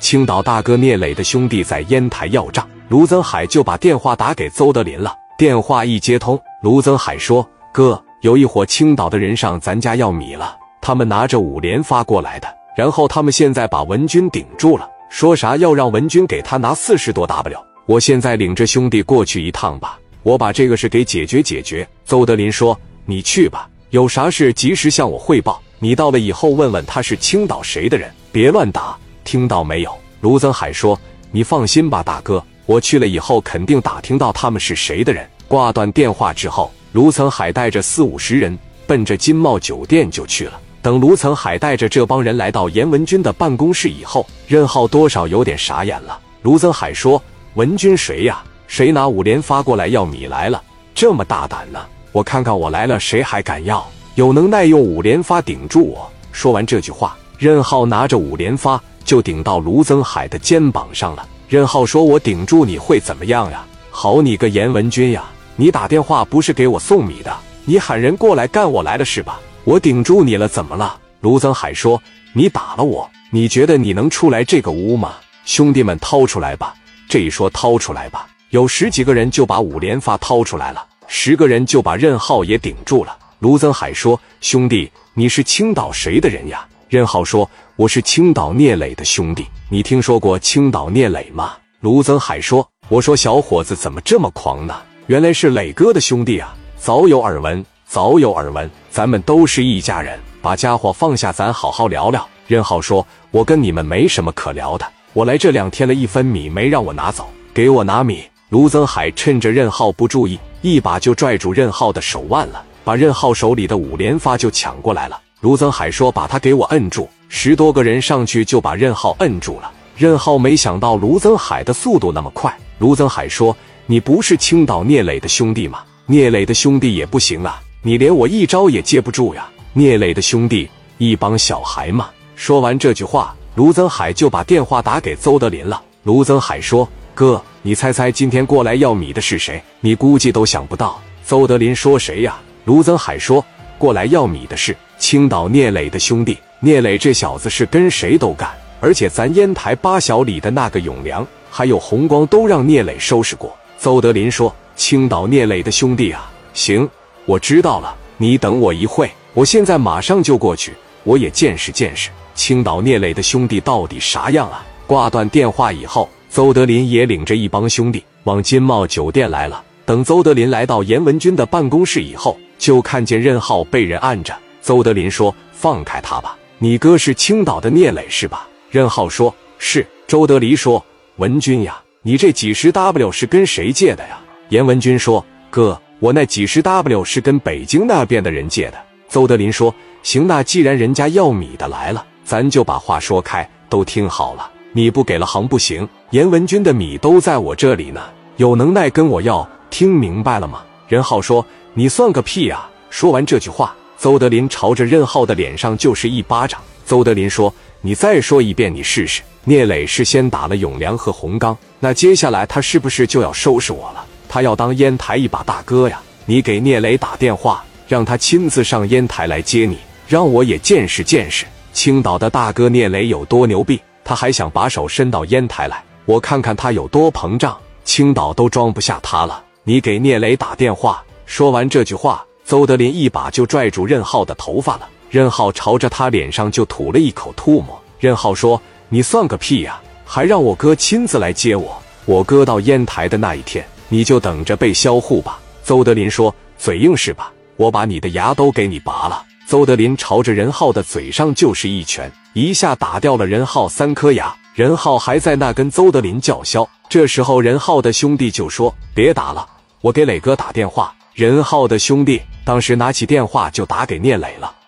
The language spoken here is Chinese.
青岛大哥聂磊的兄弟在烟台要账，卢增海就把电话打给邹德林了。电话一接通，卢增海说：“哥，有一伙青岛的人上咱家要米了，他们拿着五连发过来的，然后他们现在把文军顶住了，说啥要让文军给他拿四十多 W。我现在领着兄弟过去一趟吧，我把这个事给解决解决。”邹德林说：“你去吧，有啥事及时向我汇报。你到了以后问问他是青岛谁的人，别乱打。”听到没有？卢增海说：“你放心吧，大哥，我去了以后肯定打听到他们是谁的人。”挂断电话之后，卢增海带着四五十人奔着金茂酒店就去了。等卢增海带着这帮人来到严文军的办公室以后，任浩多少有点傻眼了。卢增海说：“文军谁呀？谁拿五连发过来要米来了？这么大胆呢？我看看我来了，谁还敢要？有能耐用五连发顶住我？”说完这句话，任浩拿着五连发。就顶到卢增海的肩膀上了。任浩说：“我顶住你会怎么样呀？好你个严文军呀！你打电话不是给我送米的，你喊人过来干我来了是吧？我顶住你了，怎么了？”卢增海说：“你打了我，你觉得你能出来这个屋吗？兄弟们掏出来吧！这一说掏出来吧，有十几个人就把五连发掏出来了，十个人就把任浩也顶住了。”卢增海说：“兄弟，你是青岛谁的人呀？”任浩说：“我是青岛聂磊的兄弟，你听说过青岛聂磊吗？”卢增海说：“我说小伙子怎么这么狂呢？原来是磊哥的兄弟啊！早有耳闻，早有耳闻，咱们都是一家人，把家伙放下，咱好好聊聊。”任浩说：“我跟你们没什么可聊的，我来这两天了，一分米没让我拿走，给我拿米。”卢增海趁着任浩不注意，一把就拽住任浩的手腕了，把任浩手里的五连发就抢过来了。卢增海说：“把他给我摁住！”十多个人上去就把任浩摁住了。任浩没想到卢增海的速度那么快。卢增海说：“你不是青岛聂磊的兄弟吗？聂磊的兄弟也不行啊，你连我一招也接不住呀！聂磊的兄弟一帮小孩嘛。”说完这句话，卢增海就把电话打给邹德林了。卢增海说：“哥，你猜猜今天过来要米的是谁？你估计都想不到。”邹德林说：“谁呀？”卢增海说：“过来要米的是。”青岛聂磊的兄弟，聂磊这小子是跟谁都干，而且咱烟台八小里的那个永良，还有红光都让聂磊收拾过。邹德林说：“青岛聂磊的兄弟啊，行，我知道了，你等我一会，我现在马上就过去，我也见识见识青岛聂磊的兄弟到底啥样啊。”挂断电话以后，邹德林也领着一帮兄弟往金茂酒店来了。等邹德林来到严文军的办公室以后，就看见任浩被人按着。邹德林说：“放开他吧，你哥是青岛的聂磊是吧？”任浩说：“是。”周德林说：“文军呀，你这几十 W 是跟谁借的呀？”严文军说：“哥，我那几十 W 是跟北京那边的人借的。”邹德林说：“行，那既然人家要米的来了，咱就把话说开。都听好了，你不给了行不行。严文军的米都在我这里呢，有能耐跟我要，听明白了吗？”任浩说：“你算个屁呀！”说完这句话。邹德林朝着任浩的脸上就是一巴掌。邹德林说：“你再说一遍，你试试。”聂磊是先打了永良和洪刚，那接下来他是不是就要收拾我了？他要当烟台一把大哥呀！你给聂磊打电话，让他亲自上烟台来接你，让我也见识见识青岛的大哥聂磊有多牛逼。他还想把手伸到烟台来，我看看他有多膨胀。青岛都装不下他了。你给聂磊打电话。说完这句话。邹德林一把就拽住任浩的头发了，任浩朝着他脸上就吐了一口唾沫。任浩说：“你算个屁呀，还让我哥亲自来接我？我哥到烟台的那一天，你就等着被销户吧。”邹德林说：“嘴硬是吧？我把你的牙都给你拔了。”邹德林朝着任浩的嘴上就是一拳，一下打掉了任浩三颗牙。任浩还在那跟邹德林叫嚣。这时候，任浩的兄弟就说：“别打了，我给磊哥打电话。”任浩的兄弟当时拿起电话就打给聂磊了。